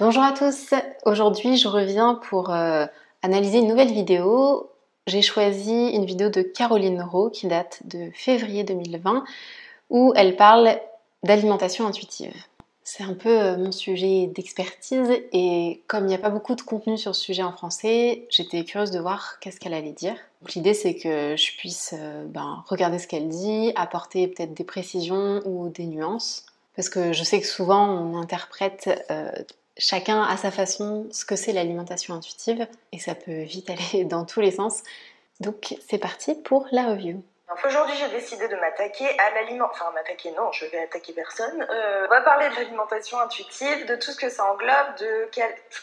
Bonjour à tous, aujourd'hui je reviens pour euh, analyser une nouvelle vidéo. J'ai choisi une vidéo de Caroline Rowe qui date de février 2020 où elle parle d'alimentation intuitive. C'est un peu euh, mon sujet d'expertise et comme il n'y a pas beaucoup de contenu sur ce sujet en français, j'étais curieuse de voir qu'est-ce qu'elle allait dire. L'idée c'est que je puisse euh, ben, regarder ce qu'elle dit, apporter peut-être des précisions ou des nuances. Parce que je sais que souvent on interprète chacun à sa façon ce que c'est l'alimentation intuitive et ça peut vite aller dans tous les sens. Donc c'est parti pour la review. Aujourd'hui, j'ai décidé de m'attaquer à l'aliment. Enfin, m'attaquer, non, je vais attaquer personne. Euh, on va parler de l'alimentation intuitive, de tout ce que ça englobe, de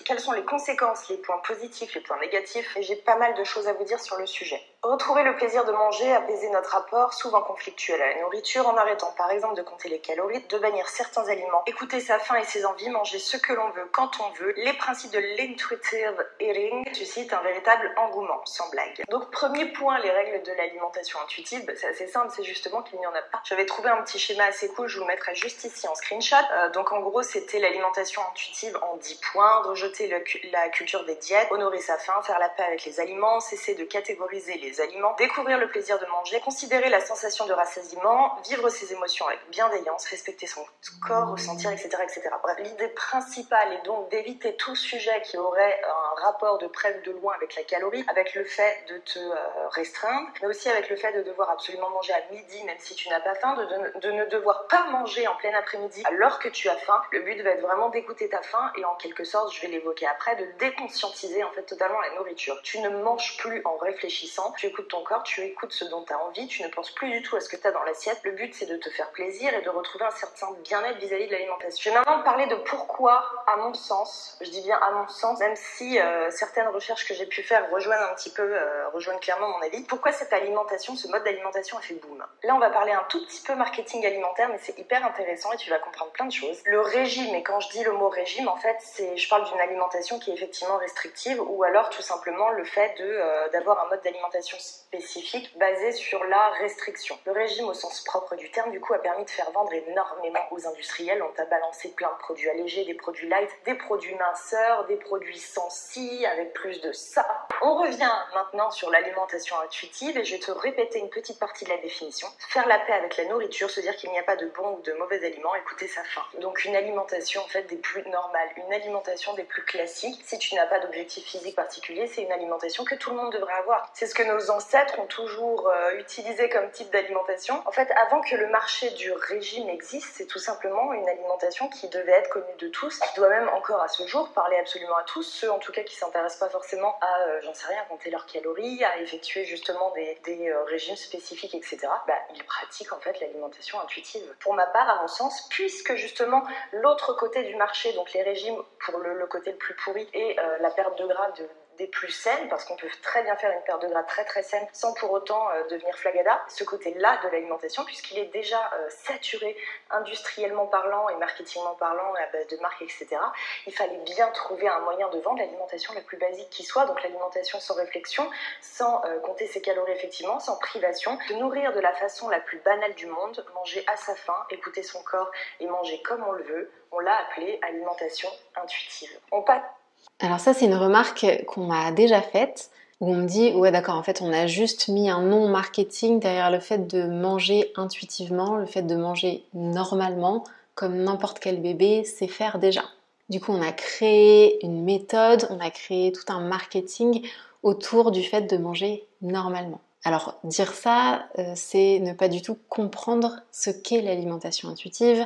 quelles sont les conséquences, les points positifs, les points négatifs. Et j'ai pas mal de choses à vous dire sur le sujet. Retrouver le plaisir de manger, apaiser notre rapport, souvent conflictuel à la nourriture, en arrêtant par exemple de compter les calories, de bannir certains aliments, écouter sa faim et ses envies, manger ce que l'on veut quand on veut. Les principes de l'intuitive eating suscitent un véritable engouement, sans blague. Donc, premier point, les règles de l'alimentation intuitive c'est assez simple, c'est justement qu'il n'y en a pas. J'avais trouvé un petit schéma assez cool, je vous le mettrai juste ici en screenshot. Euh, donc en gros, c'était l'alimentation intuitive en 10 points, rejeter la culture des diètes, honorer sa faim, faire la paix avec les aliments, cesser de catégoriser les aliments, découvrir le plaisir de manger, considérer la sensation de rassasiement, vivre ses émotions avec bienveillance, respecter son corps, ressentir, etc. etc. Bref, l'idée principale est donc d'éviter tout sujet qui aurait un rapport de près ou de loin avec la calorie, avec le fait de te euh, restreindre, mais aussi avec le fait de devoir absolument manger à midi même si tu n'as pas faim, de, ne devoir pas manger en plein après-midi alors que tu as faim. Le but va être vraiment d'écouter ta faim et en quelque sorte, je vais l'évoquer après, de déconscientiser en fait totalement la nourriture. Tu ne manges plus en réfléchissant, tu écoutes ton corps, tu écoutes ce dont tu as envie, tu ne penses plus du tout à ce que tu as dans l'assiette. Le but c'est de te faire plaisir et de retrouver un certain bien-être vis-à-vis de l'alimentation. Je vais maintenant parler de pourquoi, à mon sens, je dis bien à mon sens, même si euh, certaines recherches que j'ai pu faire rejoignent un petit peu, euh, rejoignent clairement mon avis, pourquoi cette alimentation, ce mode d'alimentation a fait boom? Là, on va parler un tout petit peu marketing alimentaire, mais c'est hyper intéressant et tu vas comprendre plein de choses. Le régime, et quand je dis le mot régime, en fait, c'est, je parle d'une alimentation qui est effectivement restrictive, ou alors tout simplement le fait de euh, d'avoir un mode d'alimentation spécifique basé sur la restriction. Le régime, au sens propre du terme, du coup, a permis de faire vendre énormément aux industriels. On t'a balancé plein de produits allégés, des produits light, des produits minceurs, des produits sans avec plus de ça. On revient maintenant sur l'alimentation intuitive et je vais te répéter une petite partie de la définition. Faire la paix avec la nourriture, se dire qu'il n'y a pas de bons ou de mauvais aliments, écouter sa faim. Donc une alimentation en fait des plus normales, une alimentation des plus classiques. Si tu n'as pas d'objectif physique particulier, c'est une alimentation que tout le monde devrait avoir. C'est ce que nos ancêtres ont toujours euh, utilisé comme type d'alimentation. En fait, avant que le marché du régime existe, c'est tout simplement une alimentation qui devait être connue de tous, qui doit même encore à ce jour parler absolument à tous, ceux en tout cas qui s'intéressent pas forcément à, euh, j'en sais rien, compter leurs calories, à effectuer justement des, euh, régimes spécifiques etc., bah, ils pratiquent en fait l'alimentation intuitive. Pour ma part, à mon sens, puisque justement l'autre côté du marché, donc les régimes pour le, côté le plus pourri et la perte de gras de, plus saines, parce qu'on peut très bien faire une perte de gras très très saine sans pour autant euh, devenir flagada, ce côté-là de l'alimentation, puisqu'il est déjà euh, saturé industriellement parlant et marketingment parlant, à base de marques, etc. Il fallait bien trouver un moyen de vendre l'alimentation la plus basique qui soit, donc l'alimentation sans réflexion, sans euh, compter ses calories effectivement, sans privation, de nourrir de la façon la plus banale du monde, manger à sa faim, écouter son corps et manger comme on le veut. On l'a appelé alimentation intuitive. On passe alors ça, c'est une remarque qu'on m'a déjà faite, où on me dit, ouais d'accord, en fait, on a juste mis un nom marketing derrière le fait de manger intuitivement, le fait de manger normalement, comme n'importe quel bébé sait faire déjà. Du coup, on a créé une méthode, on a créé tout un marketing autour du fait de manger normalement. Alors dire ça, euh, c'est ne pas du tout comprendre ce qu'est l'alimentation intuitive,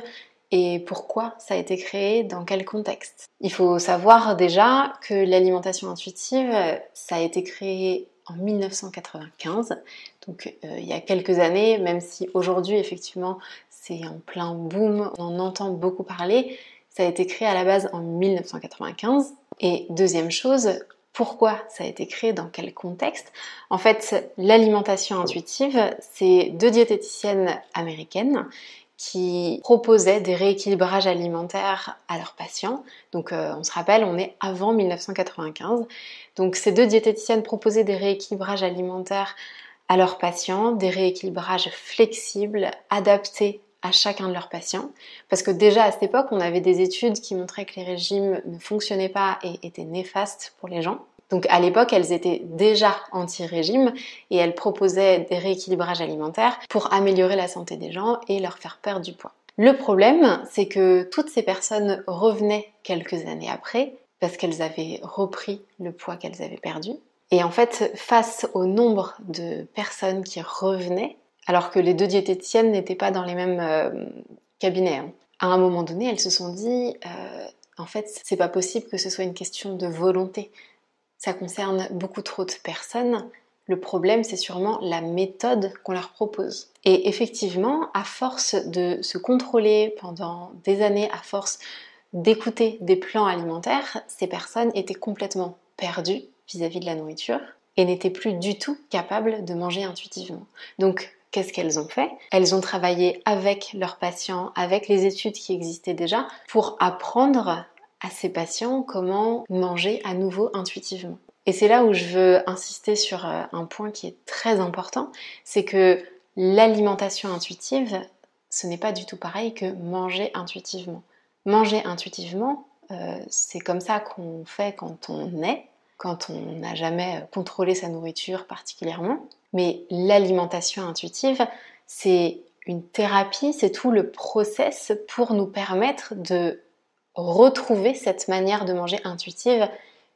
et pourquoi ça a été créé, dans quel contexte? Il faut savoir déjà que l'alimentation intuitive, ça a été créé en 1995, donc euh, il y a quelques années, même si aujourd'hui effectivement c'est en plein boom, on en entend beaucoup parler, ça a été créé à la base en 1995. Et deuxième chose, pourquoi ça a été créé, dans quel contexte? En fait, l'alimentation intuitive, c'est deux diététiciennes américaines qui proposaient des rééquilibrages alimentaires à leurs patients. Donc euh, on se rappelle, on est avant 1995. Donc ces deux diététiciennes proposaient des rééquilibrages alimentaires à leurs patients, des rééquilibrages flexibles, adaptés à chacun de leurs patients. Parce que déjà à cette époque, on avait des études qui montraient que les régimes ne fonctionnaient pas et étaient néfastes pour les gens. Donc à l'époque, elles étaient déjà anti-régime et elles proposaient des rééquilibrages alimentaires pour améliorer la santé des gens et leur faire perdre du poids. Le problème, c'est que toutes ces personnes revenaient quelques années après parce qu'elles avaient repris le poids qu'elles avaient perdu. Et en fait, face au nombre de personnes qui revenaient, alors que les deux diététiciennes n'étaient pas dans les mêmes euh, cabinets, hein, à un moment donné, elles se sont dit, euh, en fait, c'est pas possible que ce soit une question de volonté. Ça concerne beaucoup trop de personnes. Le problème, c'est sûrement la méthode qu'on leur propose. Et effectivement, à force de se contrôler pendant des années, à force d'écouter des plans alimentaires, ces personnes étaient complètement perdues vis-à-vis de la nourriture et n'étaient plus du tout capables de manger intuitivement. Donc, qu'est-ce qu'elles ont fait? Elles ont travaillé avec leurs patients, avec les études qui existaient déjà, pour apprendre à ces patients comment manger à nouveau intuitivement. Et c'est là où je veux insister sur euh, un point qui est très important, c'est que l'alimentation intuitive, ce n'est pas du tout pareil que manger intuitivement. Manger intuitivement, euh, c'est comme ça qu'on fait quand on est, quand on n'a jamais contrôlé sa nourriture particulièrement. Mais l'alimentation intuitive, c'est une thérapie, c'est tout le process pour nous permettre de retrouver cette manière de manger intuitive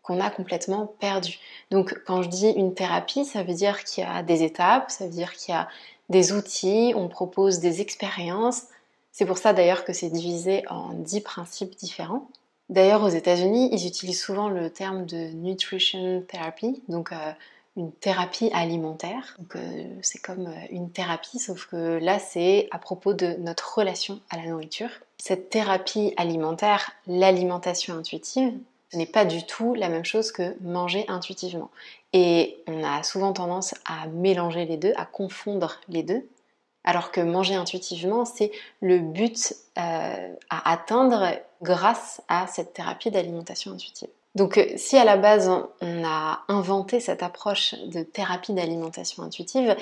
qu'on a complètement perdue. Donc quand je dis une thérapie, ça veut dire qu'il y a des étapes, ça veut dire qu'il y a des outils, on propose des expériences, c'est pour ça d'ailleurs que c'est divisé en 10 principes différents. D'ailleurs, aux États-Unis, ils utilisent souvent le terme de nutrition therapy, donc euh, une thérapie alimentaire. Euh, c'est comme euh, une thérapie, sauf que là, c'est à propos de notre relation à la nourriture. Cette thérapie alimentaire, l'alimentation intuitive, ce n'est pas du tout la même chose que manger intuitivement. Et on a souvent tendance à mélanger les deux, à confondre les deux. Alors que manger intuitivement, c'est le but euh, à atteindre grâce à cette thérapie d'alimentation intuitive. Donc euh, si à la base on a inventé cette approche de thérapie d'alimentation intuitive,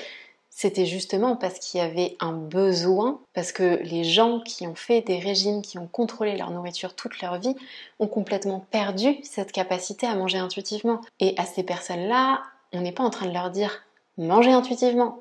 c'était justement parce qu'il y avait un besoin, parce que les gens qui ont fait des régimes, qui ont contrôlé leur nourriture toute leur vie, ont complètement perdu cette capacité à manger intuitivement. Et à ces personnes-là, on n'est pas en train de leur dire manger intuitivement,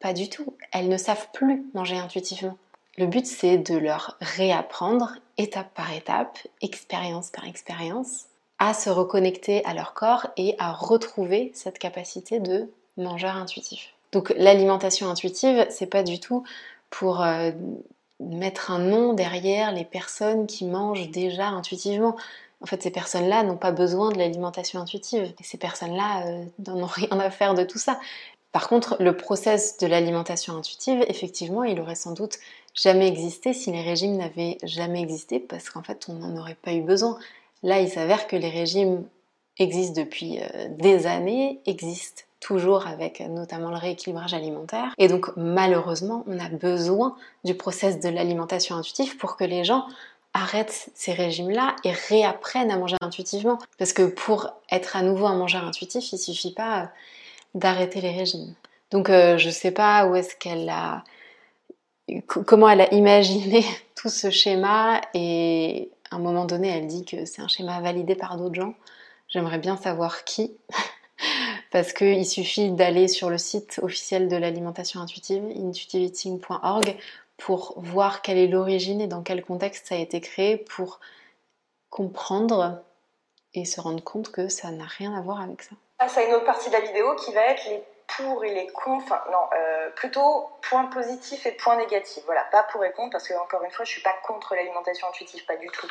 pas du tout. Elles ne savent plus manger intuitivement. Le but, c'est de leur réapprendre, étape par étape, expérience par expérience, à se reconnecter à leur corps et à retrouver cette capacité de mangeur intuitif. Donc l'alimentation intuitive, c'est pas du tout pour euh, mettre un nom derrière les personnes qui mangent déjà intuitivement. En fait, ces personnes-là n'ont pas besoin de l'alimentation intuitive. Et ces personnes-là euh, n'en ont rien à faire de tout ça. Par contre, le process de l'alimentation intuitive, effectivement, il aurait sans doute jamais existé si les régimes n'avaient jamais existé, parce qu'en fait, on n'en aurait pas eu besoin. Là, il s'avère que les régimes existent depuis euh, des années, existent toujours avec notamment le rééquilibrage alimentaire. Et donc, malheureusement, on a besoin du process de l'alimentation intuitive pour que les gens arrêtent ces régimes-là et réapprennent à manger intuitivement. Parce que pour être à nouveau un mangeur intuitif, il suffit pas d'arrêter les régimes. Donc euh, je sais pas où est-ce qu'elle a comment elle a imaginé tout ce schéma et à un moment donné elle dit que c'est un schéma validé par d'autres gens. J'aimerais bien savoir qui parce qu'il suffit d'aller sur le site officiel de l'alimentation intuitive intuitiveeating.org pour voir quelle est l'origine et dans quel contexte ça a été créé pour comprendre et se rendre compte que ça n'a rien à voir avec ça passe une autre partie de la vidéo qui va être les pour et les contre, enfin non, euh, plutôt points positifs et points négatifs. Voilà, pas pour et contre, parce que encore une fois, je suis pas contre l'alimentation intuitive, pas du tout.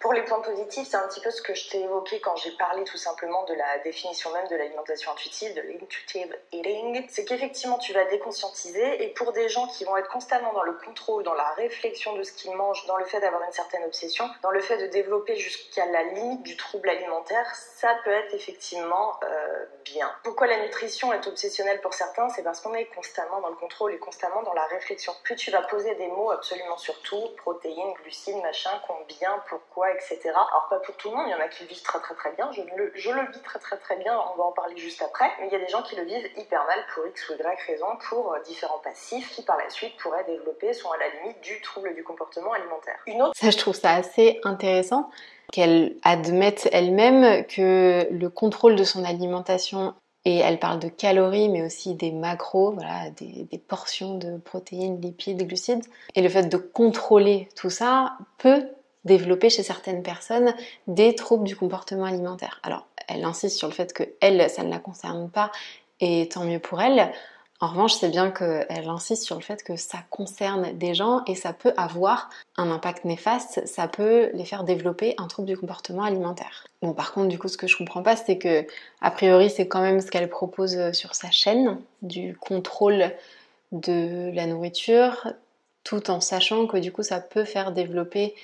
Pour les points positifs, c'est un petit peu ce que je t'ai évoqué quand j'ai parlé tout simplement de la définition même de l'alimentation intuitive, de l'intuitive eating. C'est qu'effectivement, tu vas déconscientiser et pour des gens qui vont être constamment dans le contrôle, dans la réflexion de ce qu'ils mangent, dans le fait d'avoir une certaine obsession, dans le fait de développer jusqu'à la limite du trouble alimentaire, ça peut être effectivement euh, bien. Pourquoi la nutrition est obsessionnelle pour certains? C'est parce qu'on est constamment dans le contrôle et constamment dans la réflexion. Plus tu vas poser des mots absolument sur tout, protéines, glucides, machin, combien, pourquoi, etc. Alors pas pour tout le monde, il y en a qui le vivent très très très bien, je le, je le vis très très très bien, on va en parler juste après, mais il y a des gens qui le vivent hyper mal pour X ou Y raison, pour euh, différents passifs qui par la suite pourraient développer, sont à la limite du trouble du comportement alimentaire. Une autre... Ça je trouve ça assez intéressant qu'elle admette elle-même que le contrôle de son alimentation et elle parle de calories, mais aussi des macros, voilà, des, des, portions de protéines, lipides, glucides. Et le fait de contrôler tout ça peut développer chez certaines personnes des troubles du comportement alimentaire. Alors, elle insiste sur le fait que elle, ça ne la concerne pas, et tant mieux pour elle. En revanche, c'est bien qu'elle insiste sur le fait que ça concerne des gens et ça peut avoir un impact néfaste, ça peut les faire développer un trouble du comportement alimentaire. Bon, par contre, du coup, ce que je comprends pas, c'est que, a priori, c'est quand même ce qu'elle propose sur sa chaîne, du contrôle de la nourriture, tout en sachant que, du coup, ça peut faire développer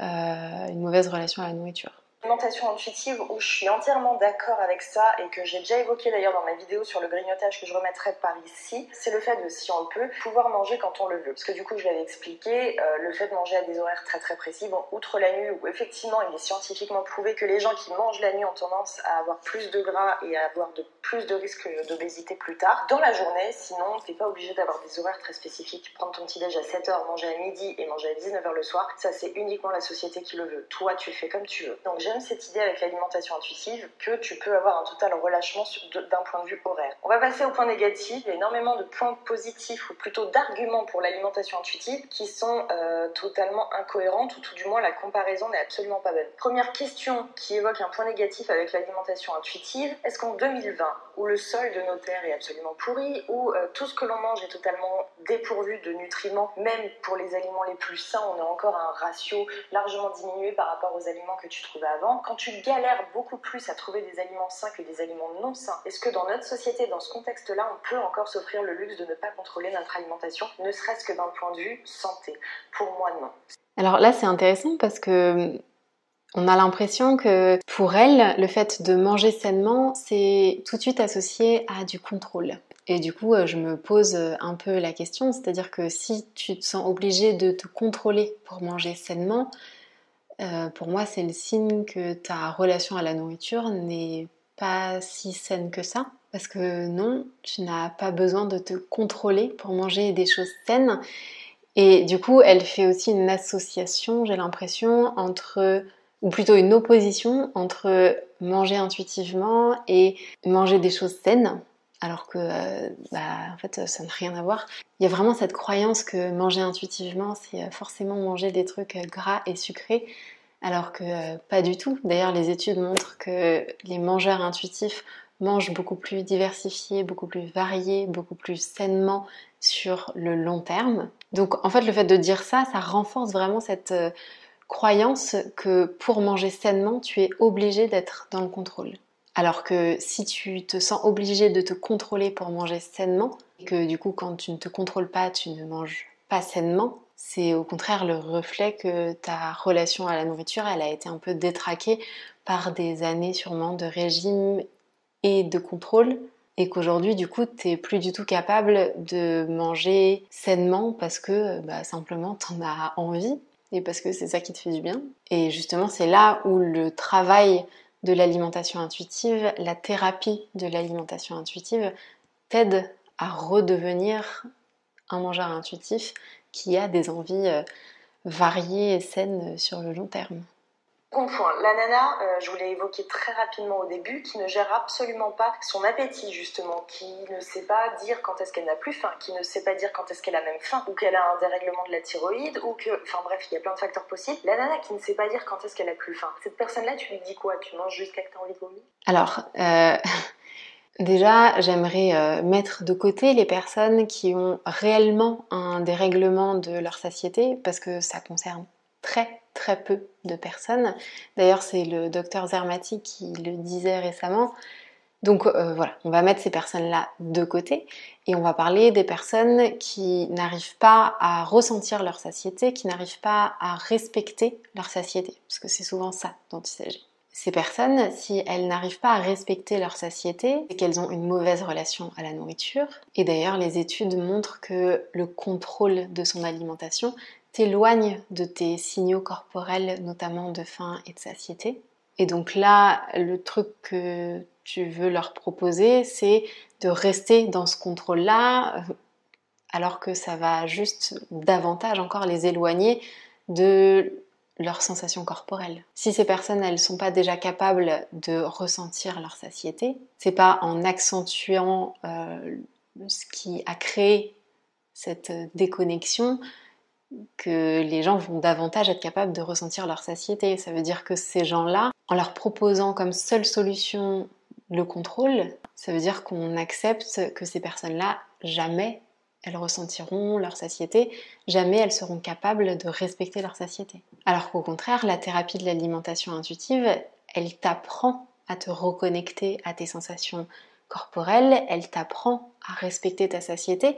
une mauvaise relation à la nourriture. Alimentation intuitive où je suis entièrement d'accord avec ça et que j'ai déjà évoqué d'ailleurs dans ma vidéo sur le grignotage que je remettrai par ici, c'est le fait de, si on le peut, pouvoir manger quand on le veut. Parce que du coup, je l'avais expliqué, euh, le fait de manger à des horaires très très précis, bon, outre la nuit où effectivement il est scientifiquement prouvé que les gens qui mangent la nuit ont tendance à avoir plus de gras et à avoir de plus de risques d'obésité plus tard. Dans la journée, sinon, t'es pas obligé d'avoir des horaires très spécifiques. Prendre ton petit déj à 7h, manger à midi et manger à 19h le soir, ça c'est uniquement la société qui le veut. Toi, tu fais comme tu veux. Donc j'aime cette idée avec l'alimentation intuitive que tu peux avoir un total relâchement d'un point de vue horaire. On va passer au point négatif. Il y a énormément de points positifs ou plutôt d'arguments pour l'alimentation intuitive qui sont euh, totalement incohérentes ou tout du moins la comparaison n'est absolument pas bonne. Première question qui évoque un point négatif avec l'alimentation intuitive. Est-ce qu'en 2020, où le sol de nos terres est absolument pourri, où euh, tout ce que l'on mange est totalement dépourvu de nutriments, même pour les aliments les plus sains, on a encore un ratio largement diminué par rapport aux aliments que tu trouvais avant. Quand tu galères beaucoup plus à trouver des aliments sains que des aliments non sains, est-ce que dans notre société, dans ce contexte-là, on peut encore s'offrir le luxe de ne pas contrôler notre alimentation, ne serait-ce que d'un point de vue santé? Pour moi, non. Alors là, c'est intéressant parce que on a l'impression que pour elle, le fait de manger sainement, c'est tout de suite associé à du contrôle. Et du coup, je me pose un peu la question, c'est-à-dire que si tu te sens obligé de te contrôler pour manger sainement, euh, pour moi, c'est le signe que ta relation à la nourriture n'est pas si saine que ça. Parce que non, tu n'as pas besoin de te contrôler pour manger des choses saines. Et du coup, elle fait aussi une association, j'ai l'impression, entre ou plutôt une opposition entre manger intuitivement et manger des choses saines, alors que euh, bah, fait ça n'a rien à voir. Il y a vraiment cette croyance que manger intuitivement c'est forcément manger des trucs gras et sucrés, alors que euh, pas du tout. D'ailleurs les études montrent que les mangeurs intuitifs mangent beaucoup plus diversifiés, beaucoup plus variés, beaucoup plus sainement sur le long terme. Donc en fait le fait de dire ça, ça renforce vraiment cette euh, croyance que pour manger sainement, tu es obligé d'être dans le contrôle. Alors que si tu te sens obligé de te contrôler pour manger sainement, et que du coup quand tu ne te contrôles pas, tu ne manges pas sainement, c'est au contraire le reflet que ta relation à la nourriture, elle a été un peu détraquée par des années sûrement de régime et de contrôle et qu'aujourd'hui du coup tu plus du tout capable de manger sainement parce que bah, simplement t'en as envie et parce que c'est ça qui te fait du bien. Et justement, c'est là où le travail de l'alimentation intuitive, la thérapie de l'alimentation intuitive t'aide à redevenir un mangeur intuitif qui a des envies euh, variées et saines sur le long terme. Bon point. La nana, euh, je vous l'ai évoqué très rapidement au début, qui ne gère absolument pas son appétit justement, qui ne sait pas dire quand est-ce qu'elle n'a plus faim, qui ne sait pas dire quand est-ce qu'elle a même faim, ou qu'elle a un dérèglement de la thyroïde, ou que, enfin bref, il y a plein de facteurs possibles. La nana qui ne sait pas dire quand est-ce qu'elle a plus faim. Cette personne-là, tu lui dis quoi? Tu manges jusqu'à que tu as envie de vomir? Alors, euh, déjà, j'aimerais euh, mettre de côté les personnes qui ont réellement un dérèglement de leur satiété, parce que ça concerne très très peu de personnes. D'ailleurs, c'est le docteur Zermati qui le disait récemment. Donc euh, voilà, on va mettre ces personnes-là de côté et on va parler des personnes qui n'arrivent pas à ressentir leur satiété, qui n'arrivent pas à respecter leur satiété, parce que c'est souvent ça dont il s'agit. Ces personnes, si elles n'arrivent pas à respecter leur satiété, c'est qu'elles ont une mauvaise relation à la nourriture. Et d'ailleurs, les études montrent que le contrôle de son alimentation t'éloigne de tes signaux corporels, notamment de faim et de satiété. Et donc là, le truc que tu veux leur proposer, c'est de rester dans ce contrôle-là, alors que ça va juste davantage encore les éloigner de leurs sensations corporelles. Si ces personnes elles sont pas déjà capables de ressentir leur satiété, c'est pas en accentuant euh, ce qui a créé cette déconnexion que les gens vont davantage être capables de ressentir leur satiété. Ça veut dire que ces gens-là, en leur proposant comme seule solution le contrôle, ça veut dire qu'on accepte que ces personnes-là, jamais elles ressentiront leur satiété, jamais elles seront capables de respecter leur satiété. Alors qu'au contraire, la thérapie de l'alimentation intuitive, elle t'apprend à te reconnecter à tes sensations corporelles, elle t'apprend à respecter ta satiété,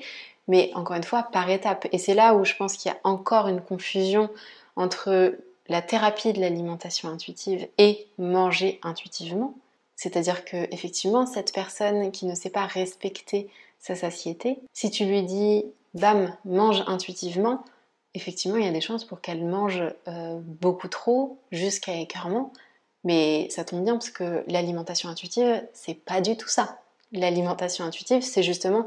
mais encore une fois par étapes. Et c'est là où je pense qu'il y a encore une confusion entre la thérapie de l'alimentation intuitive et manger intuitivement. C'est-à-dire que effectivement, cette personne qui ne sait pas respecter sa satiété, si tu lui dis bam, mange intuitivement, effectivement, il y a des chances pour qu'elle mange euh, beaucoup trop jusqu'à écœurement. Mais ça tombe bien parce que l'alimentation intuitive, c'est pas du tout ça. L'alimentation intuitive, c'est justement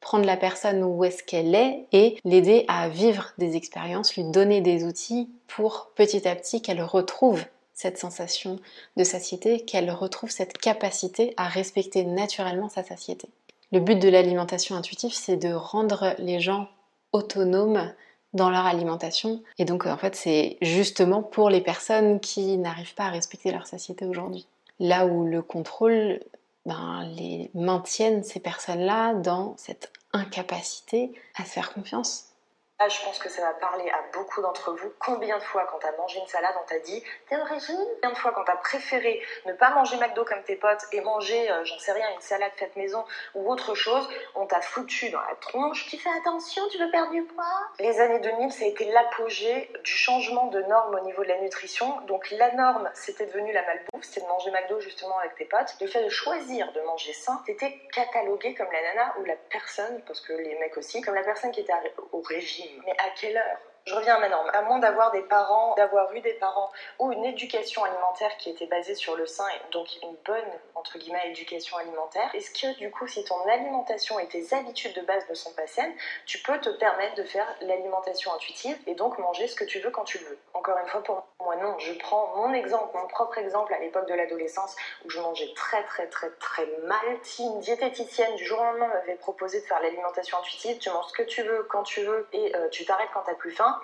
prendre la personne où est-ce qu'elle est et l'aider à vivre des expériences, lui donner des outils pour petit à petit qu'elle retrouve cette sensation de satiété, qu'elle retrouve cette capacité à respecter naturellement sa satiété. Le but de l'alimentation intuitive, c'est de rendre les gens autonomes dans leur alimentation. Et donc en fait, c'est justement pour les personnes qui n'arrivent pas à respecter leur satiété aujourd'hui. Là où le contrôle ben, les maintiennent ces personnes-là dans cette incapacité à se faire confiance Là, je pense que ça va parler à beaucoup d'entre vous. Combien de fois, quand t'as mangé une salade, on t'a dit T'es au régime Combien de fois, quand t'as préféré ne pas manger McDo comme tes potes et manger, euh, j'en sais rien, une salade faite maison ou autre chose, on t'a foutu dans la tronche Tu fais attention, tu veux perdre du poids Les années 2000, ça a été l'apogée du changement de normes au niveau de la nutrition. Donc, la norme, c'était devenu la malbouffe, c'était de manger McDo justement avec tes potes. Le fait de choisir de manger sain, t'étais catalogué comme la nana ou la personne, parce que les mecs aussi, comme la personne qui était au régime mais à quelle heure? Je reviens à ma norme. À moins d'avoir des parents, d'avoir eu des parents ou une éducation alimentaire qui était basée sur le sein et donc une bonne, entre guillemets, éducation alimentaire, est-ce que du coup, si ton alimentation et tes habitudes de base ne sont pas saines, tu peux te permettre de faire l'alimentation intuitive et donc manger ce que tu veux quand tu veux? Encore une fois, pour moi, non. Je prends mon exemple, mon propre exemple à l'époque de l'adolescence où je mangeais très, très, très, très mal. Si une diététicienne du jour au lendemain m'avait proposé de faire l'alimentation intuitive, tu manges ce que tu veux quand tu veux et euh, tu t'arrêtes quand t'as plus faim,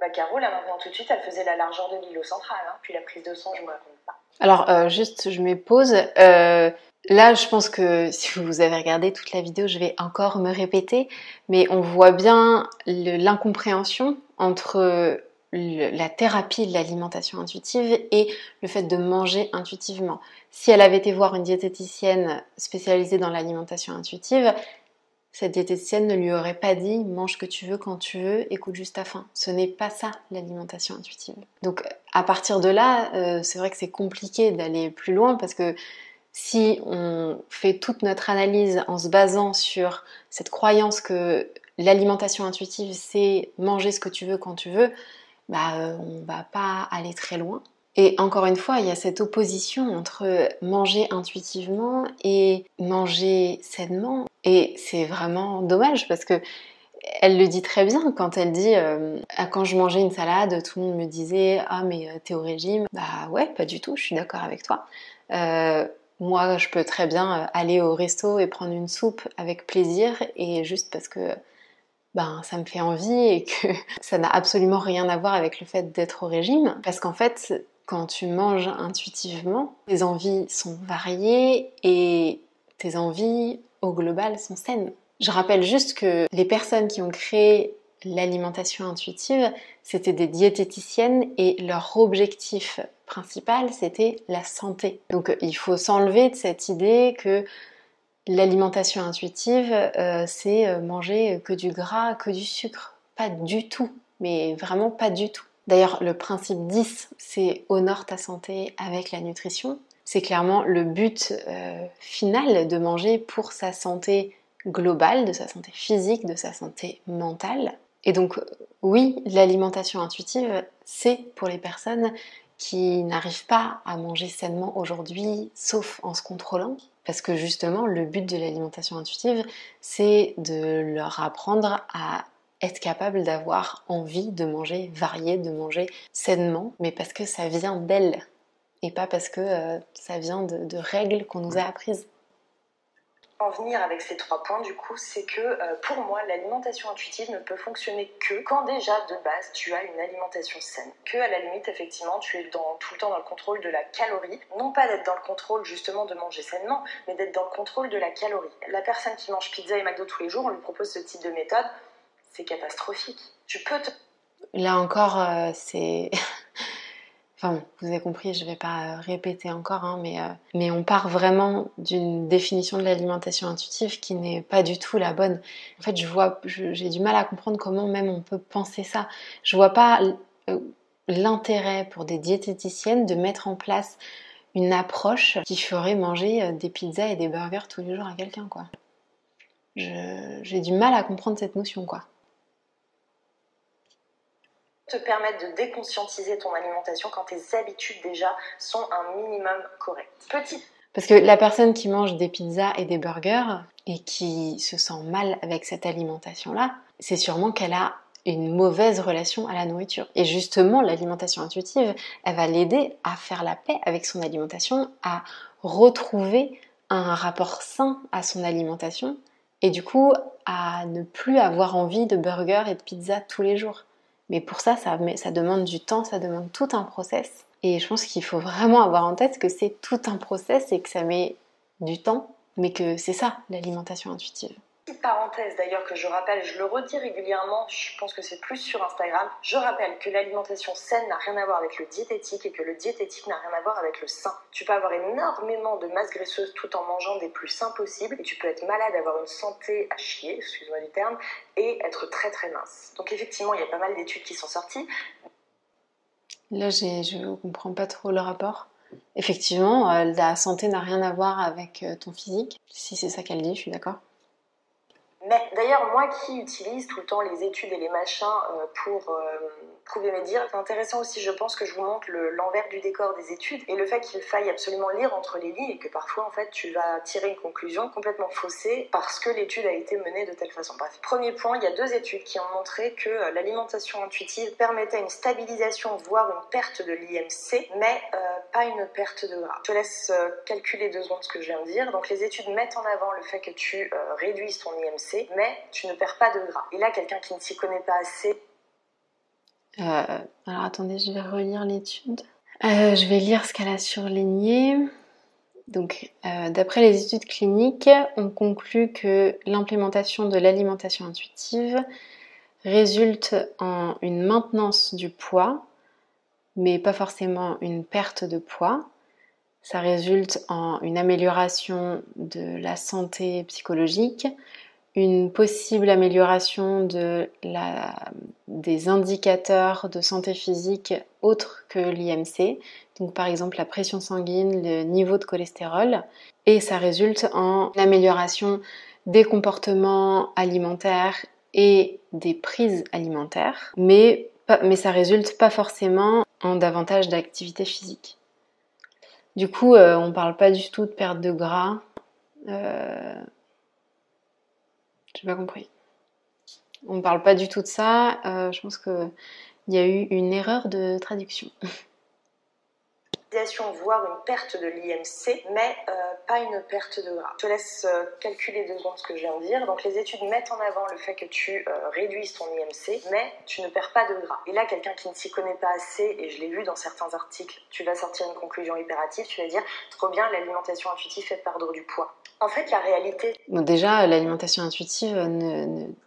bah, Caro, là maintenant tout de suite, elle faisait la largeur de l'îlot central. Hein. Puis la prise de sang, je me raconte pas. Alors, euh, juste, je me. Euh, là, je pense que si vous avez regardé toute la vidéo, je vais encore me répéter. Mais on voit bien l'incompréhension entre la thérapie de l'alimentation intuitive et le fait de manger intuitivement. Si elle avait été voir une diététicienne spécialisée dans l'alimentation intuitive, cette diététicienne ne lui aurait pas dit mange ce que tu veux quand tu veux, écoute juste ta faim. Ce n'est pas ça l'alimentation intuitive. Donc à partir de là, euh, c'est vrai que c'est compliqué d'aller plus loin parce que si on fait toute notre analyse en se basant sur cette croyance que l'alimentation intuitive c'est manger ce que tu veux quand tu veux, bah euh, on va pas aller très loin. Et encore une fois, il y a cette opposition entre manger intuitivement et manger sainement. Et c'est vraiment dommage parce que elle le dit très bien quand elle dit euh, ah, quand je mangeais une salade, tout le monde me disait ah mais euh, t'es au régime. Bah ouais, pas du tout. Je suis d'accord avec toi. Euh, moi, je peux très bien aller au resto et prendre une soupe avec plaisir et juste parce que ben ça me fait envie et que ça n'a absolument rien à voir avec le fait d'être au régime parce qu'en fait quand tu manges intuitivement, tes envies sont variées et tes envies au global sont saines. Je rappelle juste que les personnes qui ont créé l'alimentation intuitive, c'était des diététiciennes et leur objectif principal, c'était la santé. Donc il faut s'enlever de cette idée que l'alimentation intuitive, euh, c'est euh, manger que du gras, que du sucre. Pas du tout, mais vraiment pas du tout. D'ailleurs, le principe 10, c'est honore ta santé avec la nutrition. C'est clairement le but euh, final de manger pour sa santé globale, de sa santé physique, de sa santé mentale. Et donc oui, l'alimentation intuitive, c'est pour les personnes qui n'arrivent pas à manger sainement aujourd'hui, sauf en se contrôlant. Parce que justement, le but de l'alimentation intuitive, c'est de leur apprendre à être capable d'avoir envie de manger varié, de manger sainement, mais parce que ça vient d'elles et pas parce que euh, ça vient de règles qu'on nous a apprises en venir avec ces trois points, du coup, c'est que euh, pour moi, l'alimentation intuitive ne peut fonctionner que quand déjà de base tu as une alimentation saine. Que à la limite, effectivement, tu es dans, tout le temps dans le contrôle de la calorie. Non pas d'être dans le contrôle justement de manger sainement, mais d'être dans le contrôle de la calorie. La personne qui mange pizza et McDo tous les jours, on lui propose ce type de méthode, c'est catastrophique. Tu peux te... Là encore, euh, c'est. Enfin, vous avez compris, je ne vais pas euh, répéter encore, hein, mais, euh, mais on part vraiment d'une définition de l'alimentation intuitive qui n'est pas du tout la bonne. En fait, je vois, j'ai du mal à comprendre comment même on peut penser ça. Je vois pas euh, l'intérêt pour des diététiciennes de mettre en place une approche qui ferait manger des pizzas et des burgers tous les jours à quelqu'un, quoi. J'ai du mal à comprendre cette notion, quoi te permettre de déconscientiser ton alimentation quand tes habitudes déjà sont un minimum correctes. Petit. Parce que la personne qui mange des pizzas et des burgers et qui se sent mal avec cette alimentation-là, c'est sûrement qu'elle a une mauvaise relation à la nourriture. Et justement, l'alimentation intuitive, elle va l'aider à faire la paix avec son alimentation, à retrouver un rapport sain à son alimentation et du coup à ne plus avoir envie de burgers et de pizza tous les jours. Mais pour ça, ça, demande du temps, ça demande tout un process. Et je pense qu'il faut vraiment avoir en tête que c'est tout un process et que ça met du temps, mais que c'est ça l'alimentation intuitive parenthèse d'ailleurs que je rappelle, je le redis régulièrement, je pense que c'est plus sur Instagram, je rappelle que l'alimentation saine n'a rien à voir avec le diététique et que le diététique n'a rien à voir avec le sain. Tu peux avoir énormément de masse graisseuse tout en mangeant des plus sains possibles et tu peux être malade, avoir une santé à chier, excuse-moi du terme, et être très très mince. Donc effectivement, il y a pas mal d'études qui sont sorties. Là, je ne comprends pas trop le rapport. Effectivement, euh, la santé n'a rien à voir avec euh, ton physique. Si c'est ça qu'elle dit, je suis d'accord. Mais d'ailleurs, moi qui utilise tout le temps les études et les machins euh, pour euh, prouver mes dires, c'est intéressant aussi, je pense, que je vous montre l'envers du décor des études et le fait qu'il faille absolument lire entre les lignes et que parfois, en fait, tu vas tirer une conclusion complètement faussée parce que l'étude a été menée de telle façon. Bref, premier point, il y a deux études qui ont montré que euh, l'alimentation intuitive permettait une stabilisation, voire une perte de l'IMC, mais pas une perte de gras. Je te laisse calculer deux secondes ce que je viens de dire. Donc, les études mettent en avant le fait que tu réduises ton IMC mais tu ne perds pas de gras. Et là, quelqu'un qui ne s'y connaît pas assez. Euh, alors attendez, je vais relire l'étude. Euh, je vais lire ce qu'elle a surligné. Donc, euh, d'après les études cliniques, on conclut que l'implémentation de l'alimentation intuitive résulte en une maintenance du poids, mais pas forcément une perte de poids. Ça résulte en une amélioration de la santé psychologique, une possible amélioration des indicateurs de santé physique autres que l'IMC, donc par exemple la pression sanguine, le niveau de cholestérol, et ça résulte en amélioration des comportements alimentaires et des prises alimentaires, mais, mais ça résulte pas forcément en davantage d'activité physique. Du coup, euh, on parle pas du tout de perte de gras. Euh, j'ai pas compris. On parle pas du tout de ça. Euh, je pense qu'il y a eu une erreur de traduction. voire une perte de l'IMC, mais euh, pas une perte de gras. Je te laisse euh, calculer deux secondes ce que je viens de dire. Donc les études mettent en avant le fait que tu réduises ton IMC, mais tu ne perds pas de gras. Et là, quelqu'un qui ne s'y connaît pas assez, et je l'ai vu dans certains articles, tu vas sortir une conclusion hyperative, tu vas dire trop bien, l'alimentation intuitive fait perdre du poids. En fait, la réalité. déjà, l'alimentation intuitive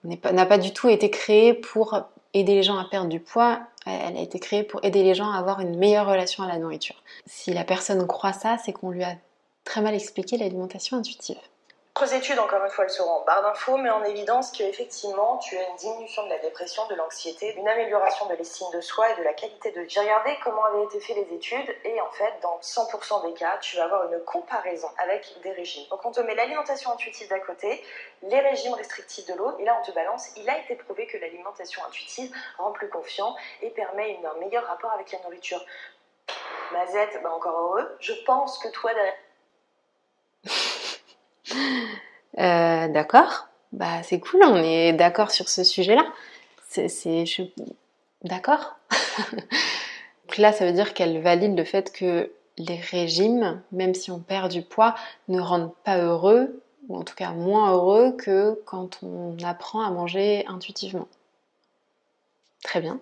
n'a pas, du tout été créée pour aider les gens à perdre du poids. Elle a été créée pour aider les gens à avoir une meilleure relation à la nourriture. Si la personne croit ça, c'est qu'on lui a très mal expliqué l'alimentation intuitive. D'autres études, encore une fois, elles seront en barre d'infos, mais en évidence qu'effectivement, tu as une diminution de la dépression, de l'anxiété, une amélioration de l'estime de soi et de la qualité de vie. J'ai regardé comment avaient été faites les études et en fait, dans 100% des cas, tu vas avoir une comparaison avec des régimes. Donc on te met l'alimentation intuitive d'un côté, les régimes restrictifs de l'autre, et là on te balance. Il a été prouvé que l'alimentation intuitive rend plus confiant et permet un meilleur rapport avec la nourriture. Mazette, bah encore heureux. Je pense que toi, derrière euh, d'accord, bah c'est cool, on est d'accord sur ce sujet-là. C'est, d'accord. Donc là, ça veut dire qu'elle valide le fait que les régimes, même si on perd du poids, ne rendent pas heureux, ou en tout cas moins heureux que quand on apprend à manger intuitivement. Très bien.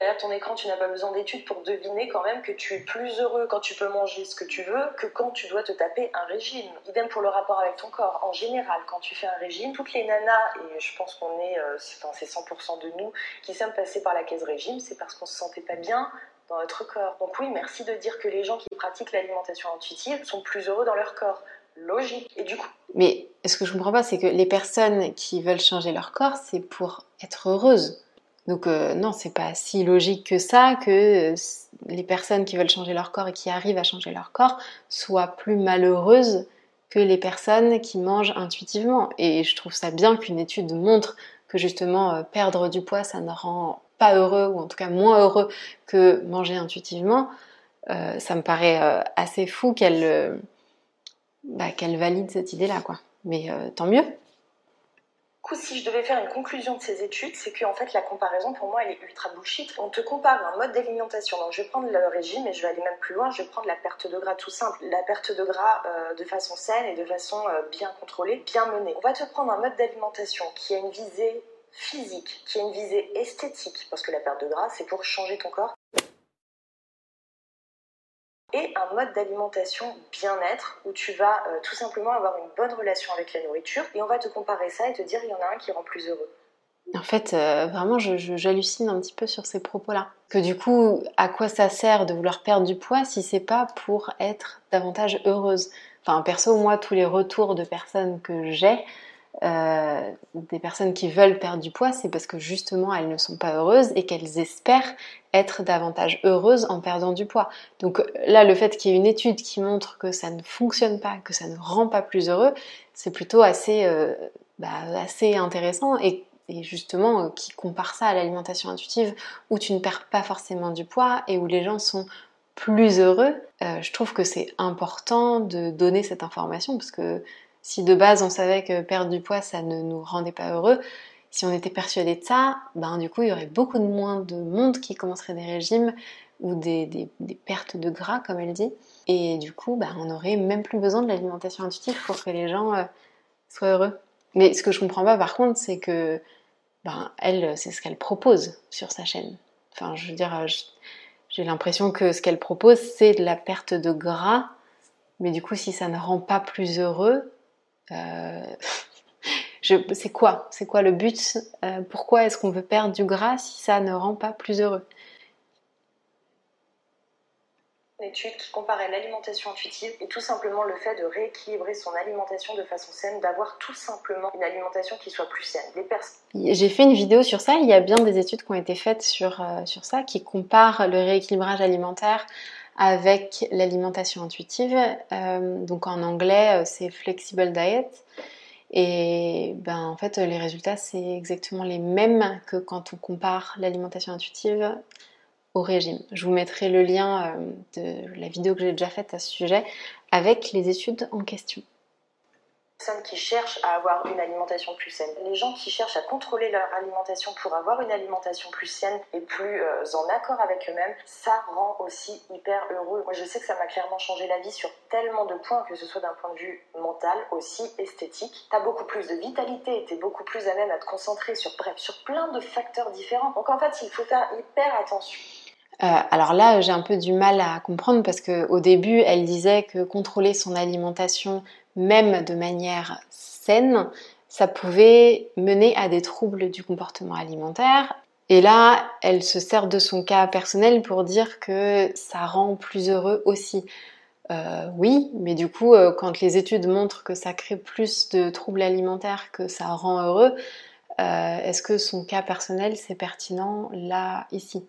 Derrière ton écran, tu n'as pas besoin d'études pour deviner quand même que tu es plus heureux quand tu peux manger ce que tu veux que quand tu dois te taper un régime. Idem pour le rapport avec ton corps. En général, quand tu fais un régime, toutes les nanas, et je pense qu'on est, euh, c'est 100% de nous qui sommes passés par la caisse régime, c'est parce qu'on se sentait pas bien dans notre corps. Donc oui, merci de dire que les gens qui pratiquent l'alimentation intuitive sont plus heureux dans leur corps. Logique. Et du coup? Mais ce que je comprends pas, c'est que les personnes qui veulent changer leur corps, c'est pour être heureuses. Donc euh, non, c'est pas si logique que ça que euh, les personnes qui veulent changer leur corps et qui arrivent à changer leur corps soient plus malheureuses que les personnes qui mangent intuitivement. Et je trouve ça bien qu'une étude montre que justement euh, perdre du poids, ça ne rend pas heureux, ou en tout cas moins heureux que manger intuitivement. ça me paraît assez fou qu'elle bah, qu'elle valide cette idée-là, quoi. Mais tant mieux coup, si je devais faire une conclusion de ces études, c'est qu'en fait, la comparaison, pour moi, elle est ultra bullshit. On te compare un mode d'alimentation. Donc, je vais prendre le régime et je vais aller même plus loin. Je vais prendre la perte de gras tout simple. La perte de gras euh, de façon saine et de façon euh, bien contrôlée, bien menée. On va te prendre un mode d'alimentation qui a une visée physique, qui a une visée esthétique, parce que la perte de gras, c'est pour changer ton corps et un mode d'alimentation bien-être où tu vas euh, tout simplement avoir une bonne relation avec la nourriture et on va te comparer ça et te dire il y en a un qui rend plus heureux. En fait, euh, vraiment, j'hallucine un petit peu sur ces propos-là. Que du coup, à quoi ça sert de vouloir perdre du poids si c'est pas pour être davantage heureuse? Enfin, perso, moi, tous les retours de personnes que j'ai, euh, des personnes qui veulent perdre du poids, c'est parce que justement elles ne sont pas heureuses et qu'elles espèrent être davantage heureuses en perdant du poids. Donc là, le fait qu'il y ait une étude qui montre que ça ne fonctionne pas, que ça ne rend pas plus heureux, c'est plutôt assez, euh, bah, intéressant et, justement euh, qui compare ça à l'alimentation intuitive où tu ne perds pas forcément du poids et où les gens sont plus heureux. je trouve que c'est important de donner cette information parce que si de base on savait que perdre du poids ça ne nous rendait pas heureux, si on était persuadé de ça, ben du coup il y aurait beaucoup de moins de monde qui commencerait des régimes ou des, pertes de gras comme elle dit. Et du coup ben, on n'aurait même plus besoin de l'alimentation intuitive pour que les gens euh, soient heureux. Mais ce que je comprends pas par contre c'est que ben, elle c'est ce qu'elle propose sur sa chaîne. Enfin je veux dire euh, j'ai l'impression que ce qu'elle propose c'est de la perte de gras. Mais du coup si ça ne rend pas plus heureux, c'est quoi? C'est quoi le but? Euh, Pourquoi est-ce qu'on veut perdre du gras si ça ne rend pas plus heureux? Une étude qui comparait l'alimentation intuitive et tout simplement le fait de rééquilibrer son alimentation de façon saine, d'avoir tout simplement une alimentation qui soit plus saine. J'ai fait une vidéo sur ça, il y a bien des études qui ont été faites sur, euh, sur ça, qui comparent le rééquilibrage alimentaire avec l'alimentation intuitive. Euh, donc en anglais, euh, c'est Flexible Diet. Et ben, en fait, les résultats, c'est exactement les mêmes que quand on compare l'alimentation intuitive au régime. Je vous mettrai le lien euh, de la vidéo que j'ai déjà faite à ce sujet avec les études en question personnes qui cherchent à avoir une alimentation plus saine, les gens qui cherchent à contrôler leur alimentation pour avoir une alimentation plus saine et plus euh, en accord avec eux-mêmes, ça rend aussi hyper heureux. Moi je sais que ça m'a clairement changé la vie sur tellement de points, que ce soit d'un point de vue mental, aussi esthétique. T'as beaucoup plus de vitalité, t'es beaucoup plus à même à te concentrer sur, bref, sur plein de facteurs différents. Donc en fait il faut faire hyper attention. Euh, alors là, j'ai un peu du mal à comprendre parce qu'au début, elle disait que contrôler son alimentation même de manière saine, ça pouvait mener à des troubles du comportement alimentaire. Et là, elle se sert de son cas personnel pour dire que ça rend plus heureux aussi. oui, mais du coup, quand les études montrent que ça crée plus de troubles alimentaires que ça rend heureux, est-ce que son cas personnel c'est pertinent là, ici?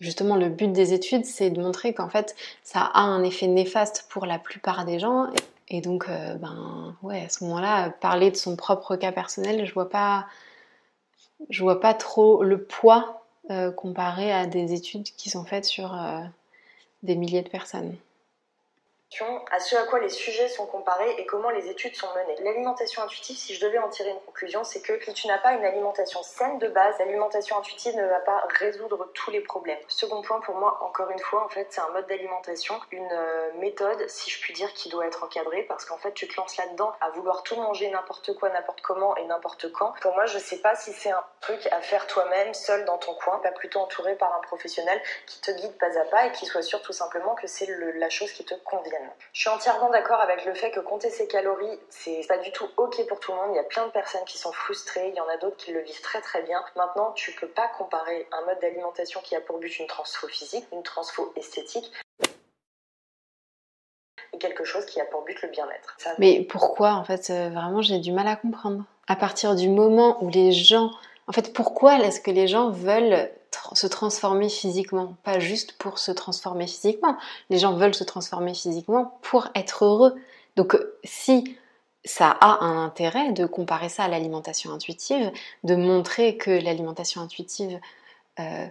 Justement, le but des études, c'est de montrer qu'en fait, ça a un effet néfaste pour la plupart des gens. Et donc, ben, ouais, à ce moment-là, parler de son propre cas personnel, je vois pas, je vois pas trop le poids euh, comparé à des études qui sont faites sur euh, des milliers de personnes à ce à quoi les sujets sont comparés et comment les études sont menées. L'alimentation intuitive, si je devais en tirer une conclusion, c'est que si tu n'as pas une alimentation saine de base, l'alimentation intuitive ne va pas résoudre tous les problèmes. Second point pour moi, encore une fois, en fait, c'est un mode d'alimentation, une euh, méthode, si je puis dire, qui doit être encadrée parce qu'en fait, tu te lances là-dedans à vouloir tout manger n'importe quoi, n'importe comment et n'importe quand. Pour moi, je sais pas si c'est un truc à faire toi-même, seul dans ton coin, pas plutôt entouré par un professionnel qui te guide pas à pas et qui soit sûr tout simplement que c'est la chose qui te convienne. Je suis entièrement d'accord avec le fait que compter ses calories, c'est pas du tout ok pour tout le monde. Il y a plein de personnes qui sont frustrées, il y en a d'autres qui le vivent très très bien. Maintenant, tu peux pas comparer un mode d'alimentation qui a pour but une transfo physique, une transfo esthétique, et quelque chose qui a pour but le bien-être. Mais pourquoi en fait euh, Vraiment, j'ai du mal à comprendre. À partir du moment où les gens en fait, pourquoi est-ce que les gens veulent se transformer physiquement Pas juste pour se transformer physiquement. Les gens veulent se transformer physiquement pour être heureux. Donc si ça a un intérêt de comparer ça à l'alimentation intuitive, de montrer que l'alimentation intuitive euh,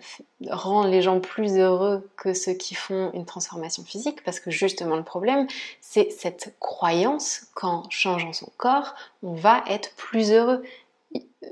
rend les gens plus heureux que ceux qui font une transformation physique, parce que justement le problème, c'est cette croyance qu'en changeant son corps, on va être plus heureux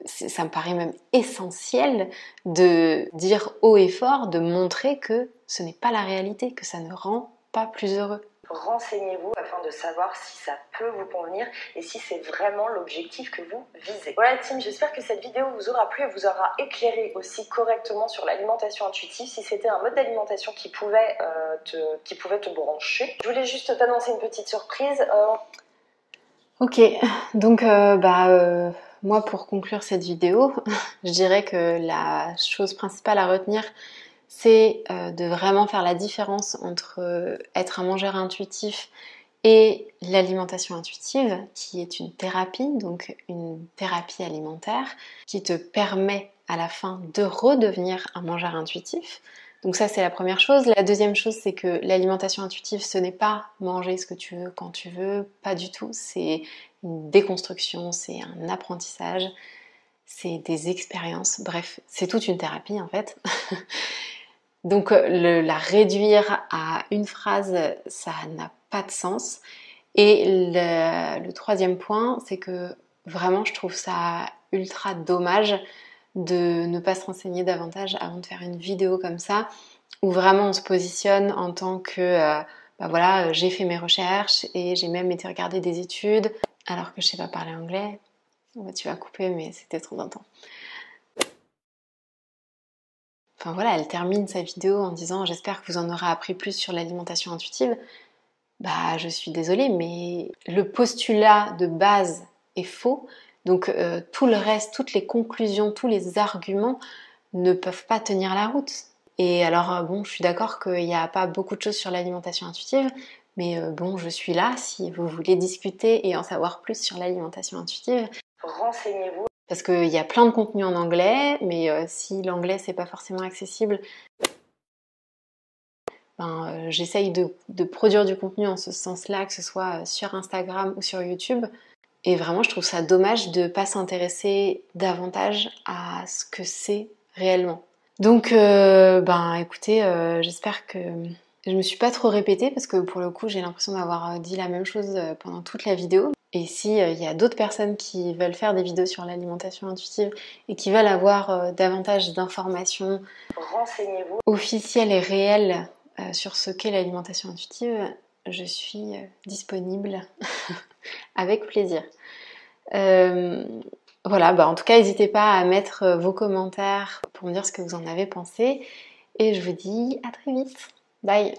ça me paraît même essentiel de dire haut et fort, de montrer que ce n'est pas la réalité, que ça ne rend pas plus heureux. Renseignez-vous afin de savoir si ça peut vous convenir et si c'est vraiment l'objectif que vous visez. Voilà team, j'espère que cette vidéo vous aura plu et vous aura éclairé aussi correctement sur l'alimentation intuitive, si c'était un mode d'alimentation qui, pouvait, euh, te, qui pouvait te brancher. Je voulais juste t'annoncer une petite surprise. Euh, ok, donc euh, bah moi, pour conclure cette vidéo, je dirais que la chose principale à retenir, c'est euh, de vraiment faire la différence entre euh, être un mangeur intuitif et l'alimentation intuitive, qui est une thérapie, donc une thérapie alimentaire, qui te permet à la fin de redevenir un mangeur intuitif. Donc ça, c'est la première chose. La deuxième chose, c'est que l'alimentation intuitive, ce n'est pas manger ce que tu veux quand tu veux, pas du tout. C'est une déconstruction, c'est un apprentissage, c'est des expériences, bref, c'est toute une thérapie en fait. Donc le, la réduire à une phrase, ça n'a pas de sens. Et le, le troisième point, c'est que vraiment je trouve ça ultra dommage de ne pas se renseigner davantage avant de faire une vidéo comme ça, où vraiment on se positionne en tant que, euh, bah voilà, j'ai fait mes recherches et j'ai même été regarder des études, alors que je sais pas parler anglais. tu vas couper, mais c'était trop d'intense. Enfin voilà, elle termine sa vidéo en disant j'espère que vous en aurez appris plus sur l'alimentation intuitive. Bah je suis désolée, mais le postulat de base est faux. Donc euh, tout le reste, toutes les conclusions, tous les arguments ne peuvent pas tenir la route. Et alors euh, bon, je suis d'accord qu'il n'y a pas beaucoup de choses sur l'alimentation intuitive, mais euh, bon, je suis là si vous voulez discuter et en savoir plus sur l'alimentation intuitive. Renseignez-vous. Parce qu'il y a plein de contenus en anglais, mais euh, si l'anglais c'est pas forcément accessible, ben, euh, j'essaye de, de, produire du contenu en ce sens-là, que ce soit sur Instagram ou sur YouTube. Et vraiment, je trouve ça dommage de ne pas s'intéresser davantage à ce que c'est réellement. Donc, ben, écoutez, j'espère que je me suis pas trop répétée parce que pour le coup j'ai l'impression d'avoir euh, dit la même chose euh, pendant toute la vidéo. Et si euh, il y a d'autres personnes qui veulent faire des vidéos sur l'alimentation intuitive et qui veulent avoir davantage d'informations officielles et réelles sur ce qu'est l'alimentation intuitive, je suis disponible avec plaisir. voilà, bah en tout cas, n'hésitez pas à mettre vos commentaires pour me dire ce que vous en avez pensé. Et je vous dis à très vite. Bye